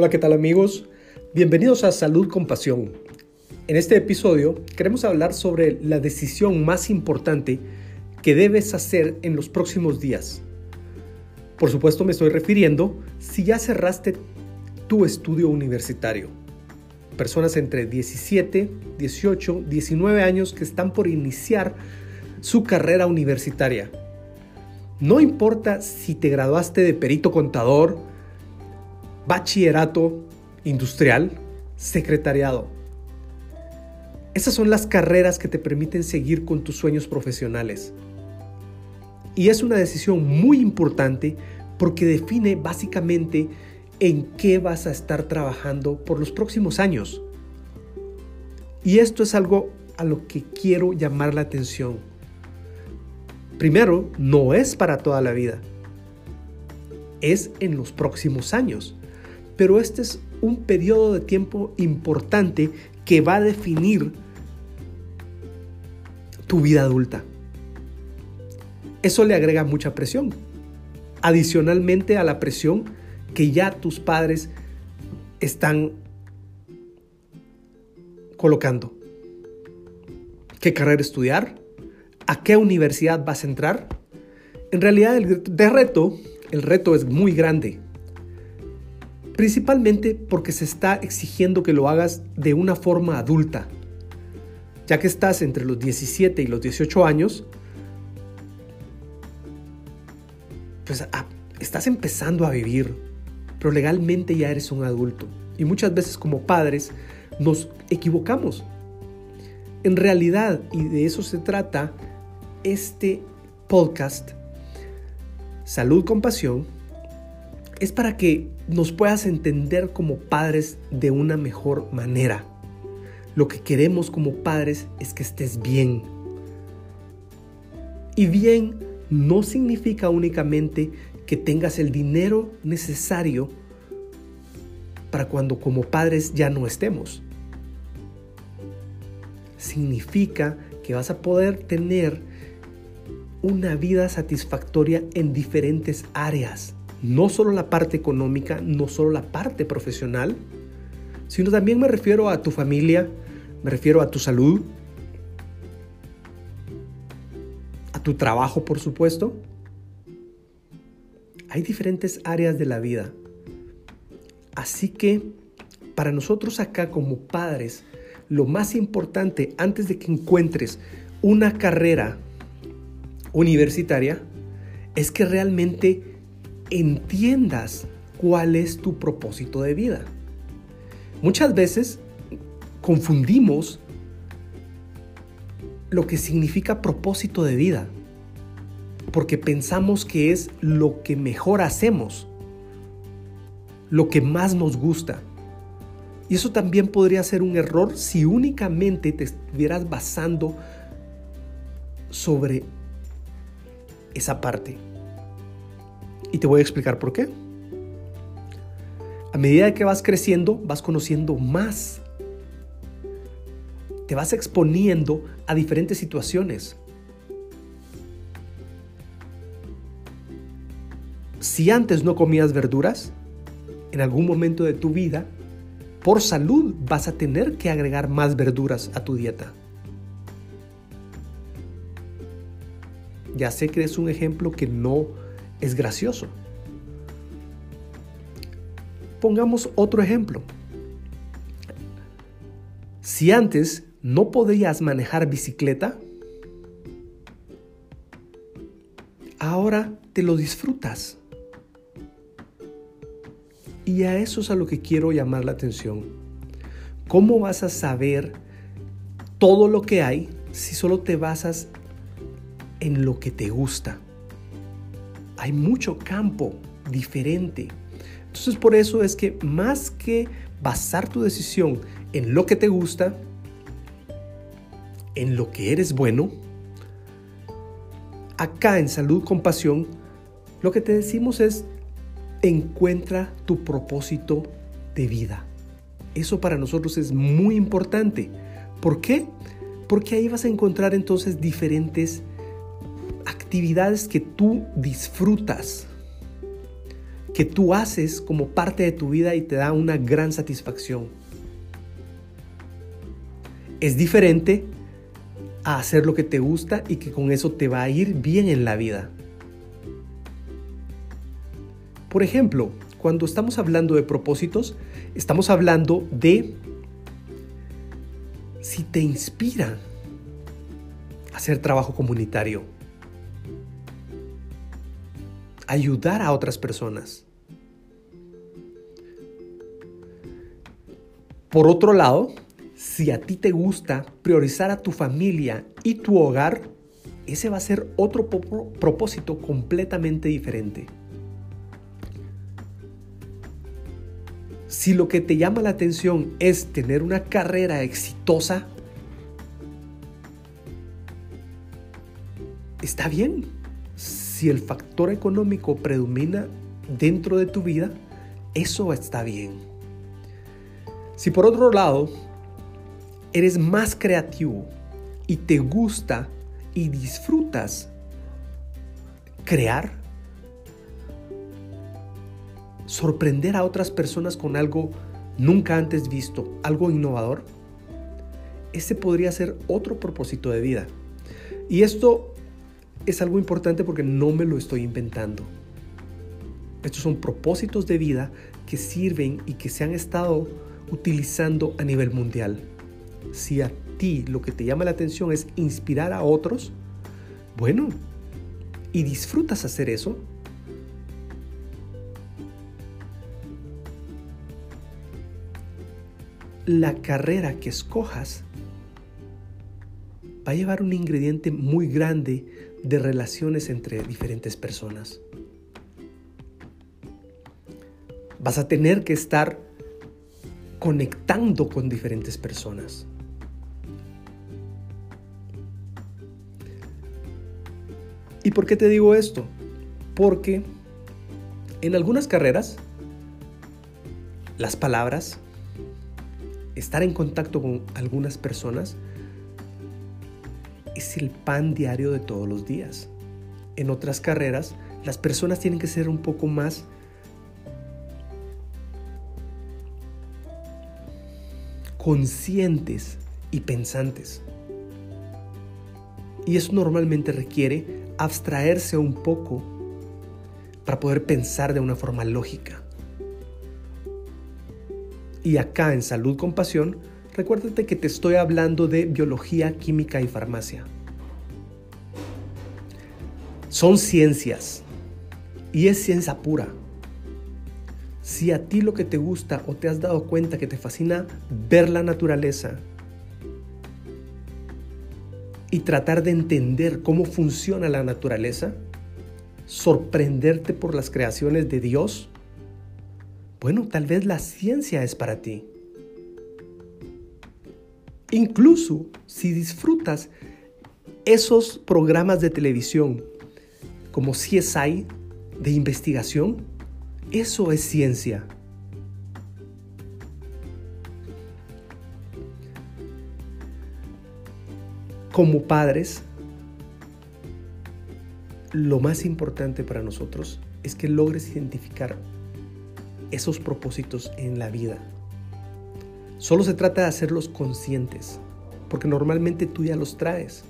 Hola, ¿qué tal amigos? Bienvenidos a Salud con Pasión. En este episodio queremos hablar sobre la decisión más importante que debes hacer en los próximos días. Por supuesto me estoy refiriendo si ya cerraste tu estudio universitario. Personas entre 17, 18, 19 años que están por iniciar su carrera universitaria. No importa si te graduaste de perito contador, bachillerato industrial, secretariado. Esas son las carreras que te permiten seguir con tus sueños profesionales. Y es una decisión muy importante porque define básicamente en qué vas a estar trabajando por los próximos años. Y esto es algo a lo que quiero llamar la atención. Primero, no es para toda la vida. Es en los próximos años pero este es un periodo de tiempo importante que va a definir tu vida adulta. Eso le agrega mucha presión. Adicionalmente a la presión que ya tus padres están colocando. ¿Qué carrera estudiar? ¿A qué universidad vas a entrar? En realidad el reto, el reto es muy grande principalmente porque se está exigiendo que lo hagas de una forma adulta. Ya que estás entre los 17 y los 18 años, pues ah, estás empezando a vivir, pero legalmente ya eres un adulto. Y muchas veces como padres nos equivocamos. En realidad, y de eso se trata este podcast, Salud con Pasión, es para que nos puedas entender como padres de una mejor manera. Lo que queremos como padres es que estés bien. Y bien no significa únicamente que tengas el dinero necesario para cuando como padres ya no estemos. Significa que vas a poder tener una vida satisfactoria en diferentes áreas no solo la parte económica, no solo la parte profesional, sino también me refiero a tu familia, me refiero a tu salud, a tu trabajo, por supuesto. Hay diferentes áreas de la vida. Así que para nosotros acá como padres, lo más importante antes de que encuentres una carrera universitaria es que realmente entiendas cuál es tu propósito de vida. Muchas veces confundimos lo que significa propósito de vida, porque pensamos que es lo que mejor hacemos, lo que más nos gusta. Y eso también podría ser un error si únicamente te estuvieras basando sobre esa parte. Y te voy a explicar por qué. A medida que vas creciendo, vas conociendo más. Te vas exponiendo a diferentes situaciones. Si antes no comías verduras, en algún momento de tu vida, por salud vas a tener que agregar más verduras a tu dieta. Ya sé que es un ejemplo que no es gracioso. Pongamos otro ejemplo. Si antes no podías manejar bicicleta, ahora te lo disfrutas. Y a eso es a lo que quiero llamar la atención. ¿Cómo vas a saber todo lo que hay si solo te basas en lo que te gusta? Hay mucho campo diferente. Entonces por eso es que más que basar tu decisión en lo que te gusta, en lo que eres bueno, acá en Salud con Pasión, lo que te decimos es encuentra tu propósito de vida. Eso para nosotros es muy importante. ¿Por qué? Porque ahí vas a encontrar entonces diferentes actividades que tú disfrutas, que tú haces como parte de tu vida y te da una gran satisfacción. Es diferente a hacer lo que te gusta y que con eso te va a ir bien en la vida. Por ejemplo, cuando estamos hablando de propósitos, estamos hablando de si te inspira hacer trabajo comunitario, ayudar a otras personas. Por otro lado, si a ti te gusta priorizar a tu familia y tu hogar, ese va a ser otro propósito completamente diferente. Si lo que te llama la atención es tener una carrera exitosa, está bien. Si el factor económico predomina dentro de tu vida, eso está bien. Si por otro lado eres más creativo y te gusta y disfrutas crear, sorprender a otras personas con algo nunca antes visto, algo innovador, ese podría ser otro propósito de vida. Y esto es algo importante porque no me lo estoy inventando. Estos son propósitos de vida que sirven y que se han estado utilizando a nivel mundial. Si a ti lo que te llama la atención es inspirar a otros, bueno, y disfrutas hacer eso, la carrera que escojas va a llevar un ingrediente muy grande de relaciones entre diferentes personas. Vas a tener que estar conectando con diferentes personas. ¿Y por qué te digo esto? Porque en algunas carreras las palabras, estar en contacto con algunas personas, es el pan diario de todos los días. En otras carreras, las personas tienen que ser un poco más conscientes y pensantes. Y eso normalmente requiere abstraerse un poco para poder pensar de una forma lógica. Y acá en Salud con Pasión recuérdate que te estoy hablando de biología, química y farmacia. Son ciencias y es ciencia pura. Si a ti lo que te gusta o te has dado cuenta que te fascina ver la naturaleza y tratar de entender cómo funciona la naturaleza, sorprenderte por las creaciones de Dios, bueno, tal vez la ciencia es para ti. Incluso si disfrutas esos programas de televisión como CSI de investigación, eso es ciencia. Como padres, lo más importante para nosotros es que logres identificar esos propósitos en la vida Solo se trata de hacerlos conscientes, porque normalmente tú ya los traes.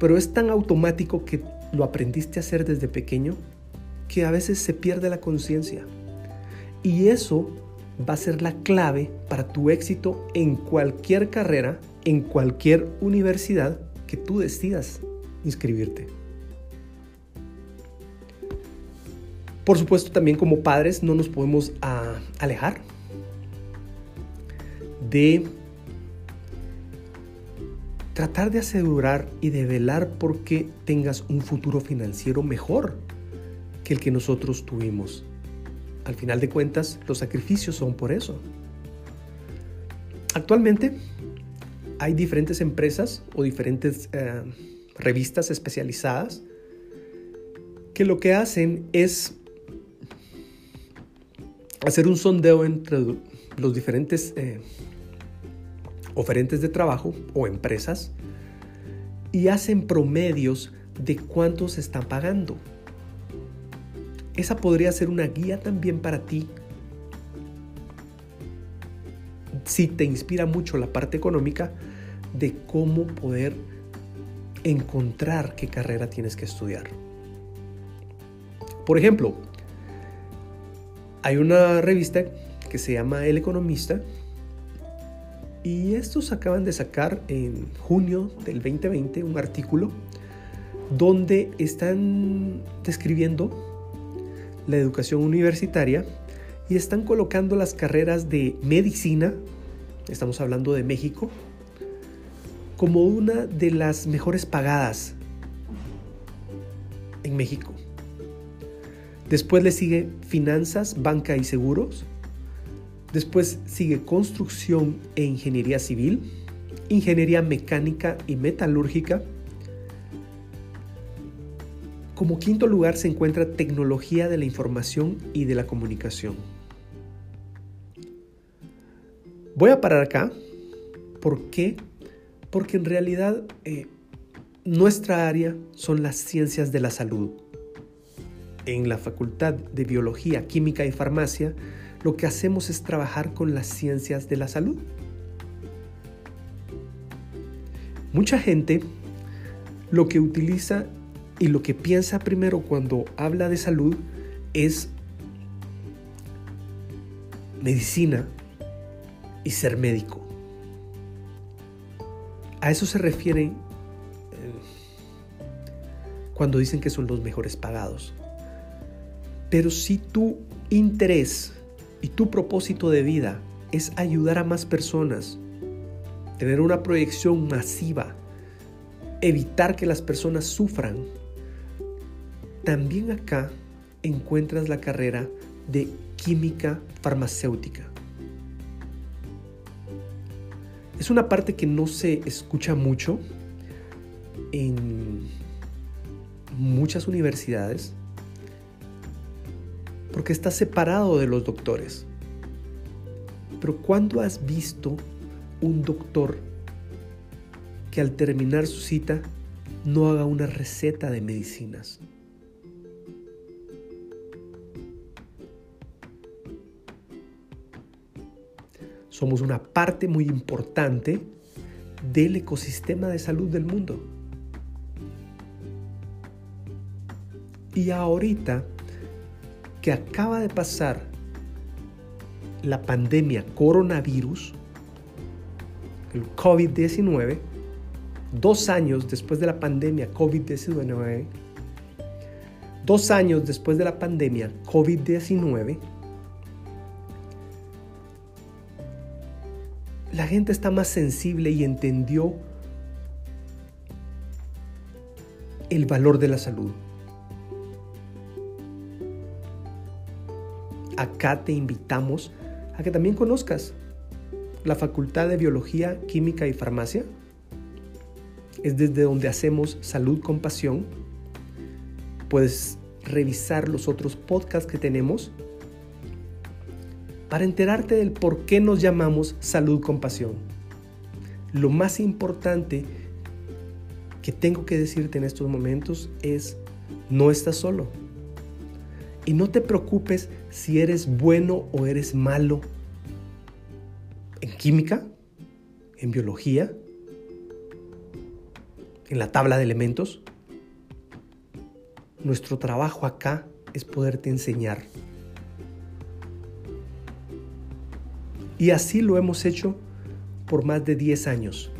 Pero es tan automático que lo aprendiste a hacer desde pequeño que a veces se pierde la conciencia. Y eso va a ser la clave para tu éxito en cualquier carrera, en cualquier universidad que tú decidas inscribirte. Por supuesto, también como padres no nos podemos ah, alejar de tratar de asegurar y de velar porque tengas un futuro financiero mejor que el que nosotros tuvimos. Al final de cuentas, los sacrificios son por eso. Actualmente hay diferentes empresas o diferentes eh, revistas especializadas que lo que hacen es hacer un sondeo entre los diferentes eh, oferentes de trabajo o empresas y hacen promedios de cuánto se están pagando. esa podría ser una guía también para ti. Si te inspira mucho la parte económica de cómo poder encontrar qué carrera tienes que estudiar. Por ejemplo, hay una revista que se llama El Economista y estos acaban de sacar en junio del 2020 un artículo donde están describiendo la educación universitaria y están colocando las carreras de medicina, estamos hablando de México, como una de las mejores pagadas en México. Después le sigue finanzas, banca y seguros. Después sigue construcción e ingeniería civil, ingeniería mecánica y metalúrgica, como quinto lugar se encuentra tecnología de la información y de la comunicación. Voy a parar acá. ¿Por qué? Porque en realidad eh, nuestra área son las ciencias de la salud. En la Facultad de Biología, Química y Farmacia, lo que hacemos es trabajar con las ciencias de la salud. Mucha gente lo que utiliza y lo que piensa primero cuando habla de salud es medicina y ser médico. A eso se refieren eh, cuando dicen que son los mejores pagados. Pero si tu interés y tu propósito de vida es ayudar a más personas, tener una proyección masiva, evitar que las personas sufran, también acá encuentras la carrera de química farmacéutica. Es una parte que no se escucha mucho en muchas universidades porque está separado de los doctores. Pero ¿cuándo has visto un doctor que al terminar su cita no haga una receta de medicinas? Somos una parte muy importante del ecosistema de salud del mundo. Y ahorita que acaba de pasar la pandemia coronavirus, el COVID-19, dos años después de la pandemia COVID-19, dos años después de la pandemia COVID-19, la gente está más sensible y entendió el valor de la salud. Acá te invitamos a que también conozcas la Facultad de Biología, Química y Farmacia. Es desde donde hacemos salud con pasión. Puedes revisar los otros podcasts que tenemos para enterarte del por qué nos llamamos salud con pasión. Lo más importante que tengo que decirte en estos momentos es, no estás solo. Y no te preocupes si eres bueno o eres malo en química, en biología, en la tabla de elementos. Nuestro trabajo acá es poderte enseñar Y así lo hemos hecho por más de 10 años.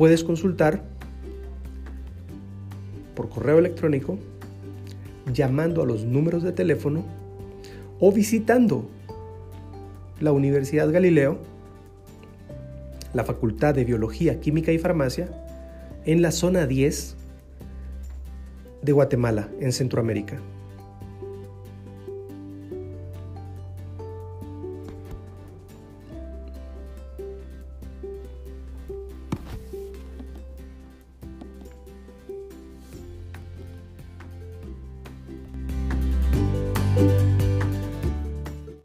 Puedes consultar por correo electrónico, llamando a los números de teléfono o visitando la Universidad Galileo, la Facultad de Biología, Química y Farmacia, en la zona 10 de Guatemala, en Centroamérica.